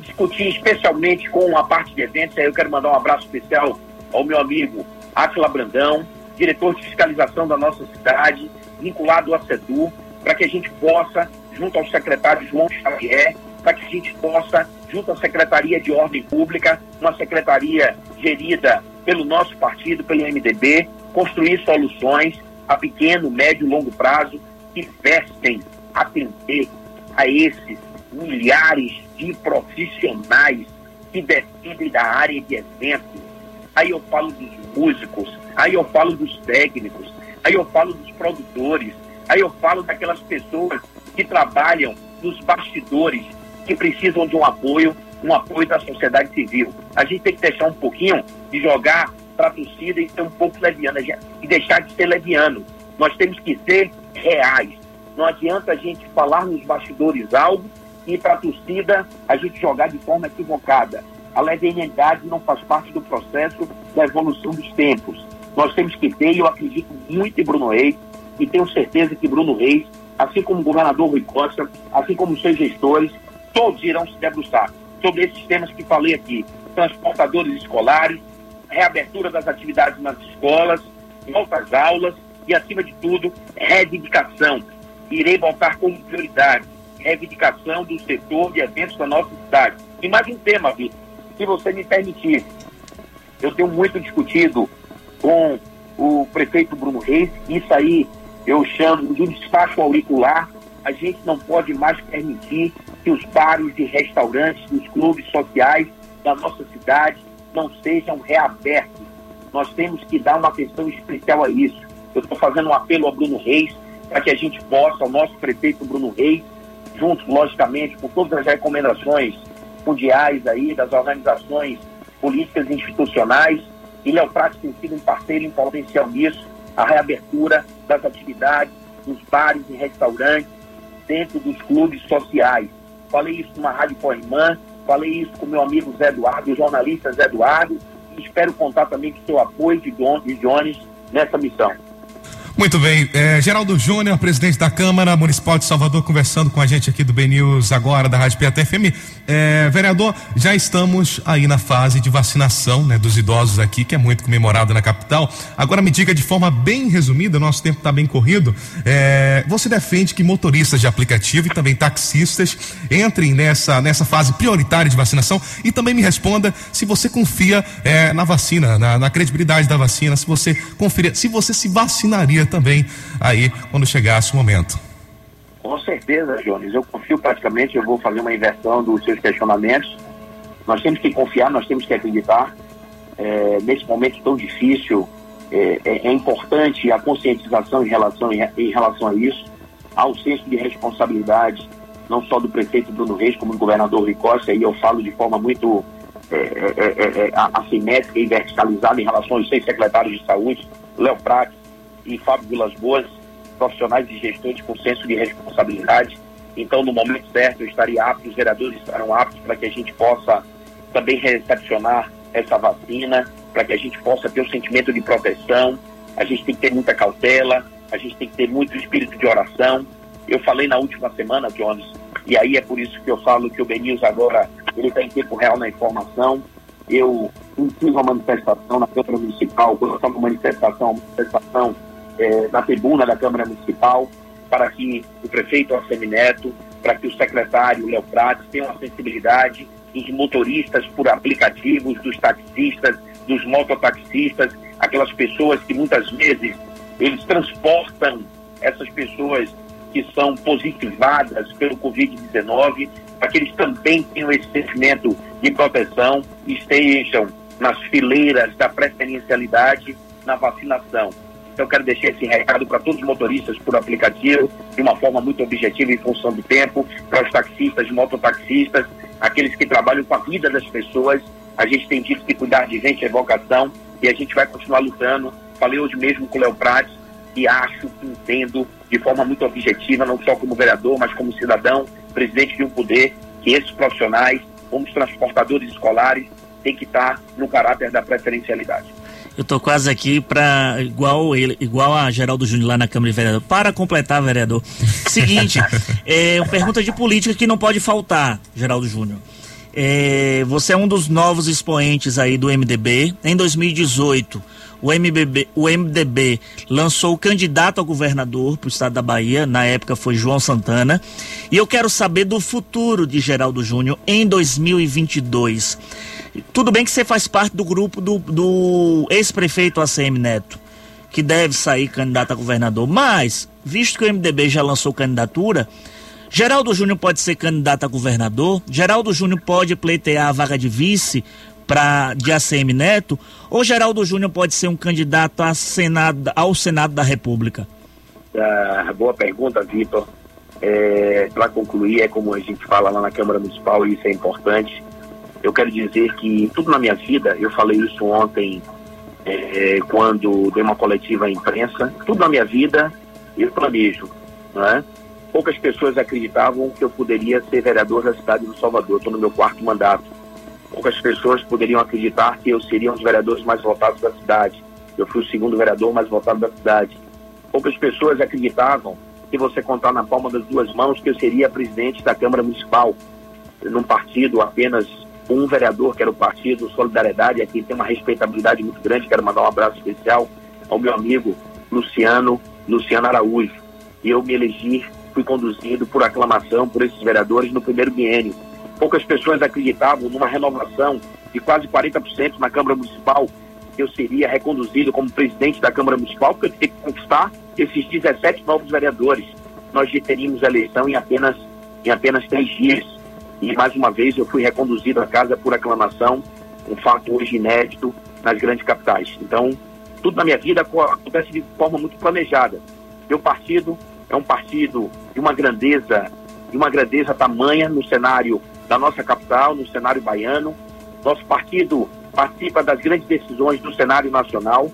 discutir especialmente com a parte de eventos. Aí eu quero mandar um abraço especial ao meu amigo Atila Brandão, diretor de fiscalização da nossa cidade, vinculado ao SEDU, para que a gente possa, junto ao secretário João Xavier, para que a gente possa, junto à Secretaria de Ordem Pública, uma secretaria gerida pelo nosso partido, pelo MDB, construir soluções a pequeno, médio e longo prazo que vestem atender a esses milhares de profissionais que dependem da área de eventos. Aí eu falo dos músicos, aí eu falo dos técnicos, aí eu falo dos produtores, aí eu falo daquelas pessoas que trabalham nos bastidores, que precisam de um apoio, um apoio da sociedade civil. A gente tem que deixar um pouquinho de jogar para a torcida e ser um pouco leviano, e deixar de ser leviano. Nós temos que ser reais. Não adianta a gente falar nos bastidores algo e para a torcida a gente jogar de forma equivocada. A levianidade não faz parte do processo da evolução dos tempos. Nós temos que ter, e eu acredito muito em Bruno Reis, e tenho certeza que Bruno Reis, assim como o governador Rui Costa, assim como seus gestores, todos irão se debruçar sobre esses temas que falei aqui. Transportadores escolares, reabertura das atividades nas escolas, voltas aulas e, acima de tudo, reivindicação. Irei voltar como prioridade, reivindicação do setor de eventos da nossa cidade. E mais um tema, Vitor, se você me permitir. Eu tenho muito discutido com o prefeito Bruno Reis, isso aí eu chamo de despacho auricular. A gente não pode mais permitir que os bares e restaurantes dos clubes sociais da nossa cidade não sejam reabertos. Nós temos que dar uma atenção especial a isso. Eu estou fazendo um apelo ao Bruno Reis para que a gente possa, o nosso prefeito Bruno Reis, junto, logicamente, com todas as recomendações mundiais aí, das organizações políticas institucionais, e Léo Prats tem sido um parceiro em potencial nisso, a reabertura das atividades dos bares e restaurantes dentro dos clubes sociais. Falei isso numa rádio irmã, falei isso com meu amigo Zé Eduardo, o jornalista Zé Eduardo, e espero contar também com seu apoio de, Don, de Jones nessa missão. Muito bem, é, Geraldo Júnior, presidente da Câmara Municipal de Salvador, conversando com a gente aqui do BNews agora, da Rádio PATFM. É, vereador, já estamos aí na fase de vacinação né, dos idosos aqui, que é muito comemorado na capital. Agora me diga de forma bem resumida, nosso tempo está bem corrido. É, você defende que motoristas de aplicativo e também taxistas entrem nessa, nessa fase prioritária de vacinação e também me responda se você confia é, na vacina, na, na credibilidade da vacina, se você confia, se você se vacinaria também aí quando chegasse o momento. Com certeza, Jones. Eu confio praticamente, eu vou fazer uma inversão dos seus questionamentos. Nós temos que confiar, nós temos que acreditar. É, nesse momento tão difícil, é, é, é, importante a conscientização em relação, em, em relação a isso, ao senso de responsabilidade, não só do prefeito Bruno Reis, como do governador Rui Costa, e eu falo de forma muito é, é, é, assimétrica e verticalizada em relação aos seis secretários de saúde, Léo Prates, e Fábio Vilas Boas, profissionais e gestores com senso de responsabilidade. Então, no momento certo, eu estaria apto, os vereadores estarão aptos para que a gente possa também recepcionar essa vacina, para que a gente possa ter o sentimento de proteção. A gente tem que ter muita cautela, a gente tem que ter muito espírito de oração. Eu falei na última semana, Jones, e aí é por isso que eu falo que o Benils agora ele está em tempo real na informação. Eu fiz uma manifestação na Câmara Municipal, quando eu uma manifestação, manifestação é, na tribuna da Câmara Municipal, para que o prefeito Neto, para que o secretário Léo Prates tenham a sensibilidade dos motoristas por aplicativos, dos taxistas, dos mototaxistas, aquelas pessoas que muitas vezes eles transportam essas pessoas que são positivadas pelo Covid-19, para que eles também tenham esse sentimento de proteção e estejam nas fileiras da preferencialidade na vacinação. Então, quero deixar esse recado para todos os motoristas por aplicativo, de uma forma muito objetiva em função do tempo, para os taxistas, mototaxistas, aqueles que trabalham com a vida das pessoas. A gente tem dito que cuidar de gente é vocação e a gente vai continuar lutando. Falei hoje mesmo com o Léo Prates e acho que entendo de forma muito objetiva, não só como vereador, mas como cidadão, presidente de um poder, que esses profissionais, como os transportadores escolares, têm que estar no caráter da preferencialidade. Eu tô quase aqui para igual ele, igual a Geraldo Júnior lá na Câmara de Vereador. Para completar, vereador. Seguinte, é uma pergunta de política que não pode faltar, Geraldo Júnior. É, você é um dos novos expoentes aí do MDB. Em 2018, o MBB, o MDB lançou o candidato a governador para o estado da Bahia, na época foi João Santana, e eu quero saber do futuro de Geraldo Júnior em 2022. Tudo bem que você faz parte do grupo do, do ex-prefeito ACM Neto, que deve sair candidato a governador, mas, visto que o MDB já lançou candidatura, Geraldo Júnior pode ser candidato a governador, Geraldo Júnior pode pleitear a vaga de vice para de ACM Neto, ou Geraldo Júnior pode ser um candidato a Senado, ao Senado da República? Ah, boa pergunta, Vitor. É, para concluir, é como a gente fala lá na Câmara Municipal, e isso é importante. Eu quero dizer que tudo na minha vida, eu falei isso ontem é, quando dei uma coletiva à imprensa, tudo na minha vida eu planejo, não é? Poucas pessoas acreditavam que eu poderia ser vereador da cidade do Salvador. Estou no meu quarto mandato. Poucas pessoas poderiam acreditar que eu seria um dos vereadores mais votados da cidade. Eu fui o segundo vereador mais votado da cidade. Poucas pessoas acreditavam que você contar na palma das duas mãos que eu seria presidente da Câmara Municipal, num partido apenas um vereador, que era o Partido Solidariedade, aqui tem uma respeitabilidade muito grande. Quero mandar um abraço especial ao meu amigo Luciano, Luciano Araújo. E eu me elegi, fui conduzido por aclamação por esses vereadores no primeiro biênio. Poucas pessoas acreditavam numa renovação de quase 40% na Câmara Municipal. Eu seria reconduzido como presidente da Câmara Municipal, porque eu teria que conquistar esses 17 novos vereadores. Nós teríamos a eleição em apenas, em apenas três dias. E mais uma vez eu fui reconduzido à casa por aclamação, um fato hoje inédito nas grandes capitais. Então, tudo na minha vida acontece de forma muito planejada. Meu partido é um partido de uma grandeza, de uma grandeza tamanha no cenário da nossa capital, no cenário baiano. Nosso partido participa das grandes decisões do cenário nacional.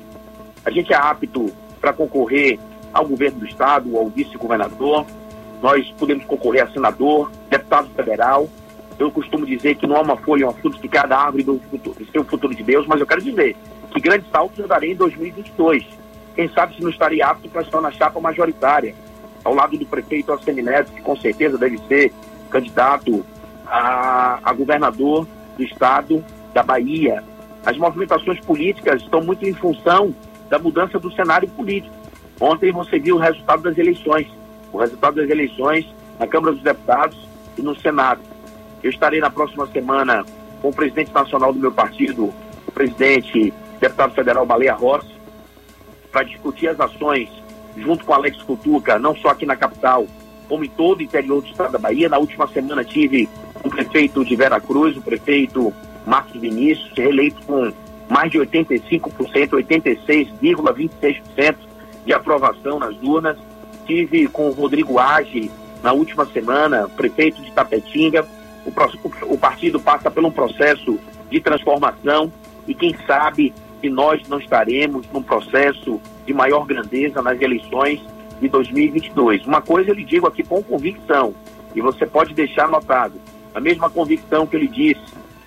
A gente é apto para concorrer ao governo do estado, ao vice-governador. Nós podemos concorrer a senador, deputado federal. Eu costumo dizer que não há uma folha, uma fruta de cada árvore do, futuro, do seu futuro de Deus, mas eu quero dizer que grandes saltos eu darei em 2022. Quem sabe se não estaria apto para estar na chapa majoritária, ao lado do prefeito Neto, que com certeza deve ser candidato a, a governador do estado da Bahia. As movimentações políticas estão muito em função da mudança do cenário político. Ontem você viu o resultado das eleições, o resultado das eleições na Câmara dos Deputados e no Senado. Eu estarei na próxima semana com o presidente nacional do meu partido, o presidente deputado federal Baleia Rossi, para discutir as ações junto com Alex Cutuca, não só aqui na capital, como em todo o interior do estado da Bahia. Na última semana tive o prefeito de Vera Cruz, o prefeito Marcos Vinícius, reeleito com mais de 85%, 86,26% de aprovação nas urnas. Tive com o Rodrigo Age na última semana, prefeito de Tapetinga. O, o partido passa por um processo de transformação e quem sabe se nós não estaremos num processo de maior grandeza nas eleições de 2022. Uma coisa eu lhe digo aqui com convicção, e você pode deixar anotado, a mesma convicção que ele disse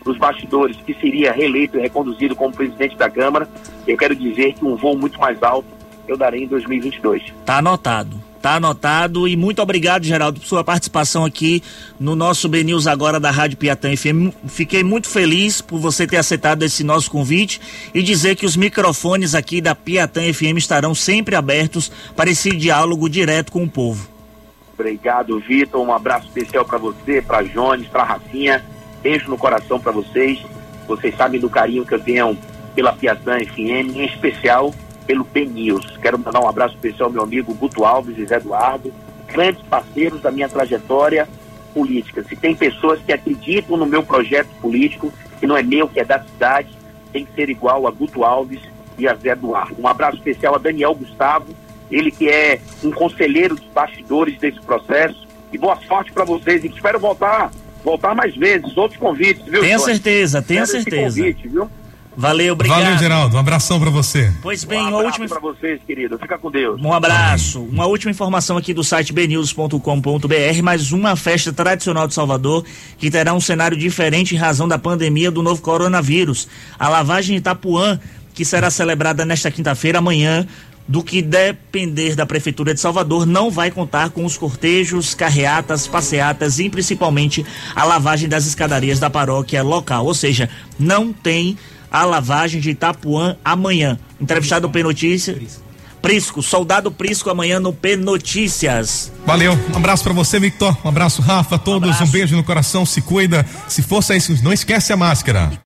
nos bastidores que seria reeleito e reconduzido como presidente da Câmara, eu quero dizer que um voo muito mais alto eu darei em 2022. Tá anotado. Tá anotado e muito obrigado, Geraldo, por sua participação aqui no nosso BNews agora da Rádio Piatã FM. Fiquei muito feliz por você ter aceitado esse nosso convite e dizer que os microfones aqui da Piatã FM estarão sempre abertos para esse diálogo direto com o povo. Obrigado, Vitor. Um abraço especial para você, para Jones, para Rafinha. Beijo no coração para vocês. Vocês sabem do carinho que eu tenho pela Piatã FM, em especial pelo PNews. Quero mandar um abraço especial ao meu amigo Guto Alves e Zé Eduardo, grandes parceiros da minha trajetória política. Se tem pessoas que acreditam no meu projeto político, que não é meu, que é da cidade, tem que ser igual a Guto Alves e a Zé Eduardo. Um abraço especial a Daniel Gustavo, ele que é um conselheiro dos bastidores desse processo. E boa sorte para vocês e espero voltar, voltar mais vezes, outros convites, viu? Tenha certeza, tenha certeza. Convite, viu? Valeu, obrigado. Valeu, Geraldo. Um abração para você. Pois bem, um uma última para vocês, querido. Fica com Deus. Um abraço. Amém. Uma última informação aqui do site bnews.com.br, mais uma festa tradicional de Salvador que terá um cenário diferente em razão da pandemia do novo coronavírus. A lavagem Itapuã, que será celebrada nesta quinta-feira amanhã, do que depender da Prefeitura de Salvador, não vai contar com os cortejos, carreatas, passeatas e principalmente a lavagem das escadarias da paróquia local. Ou seja, não tem a lavagem de Itapuã amanhã. Entrevistado no P Notícias. Prisco, soldado Prisco amanhã no P Notícias. Valeu, um abraço para você, Victor. Um abraço, Rafa, todos. Um, um beijo no coração, se cuida. Se for sair, não esquece a máscara.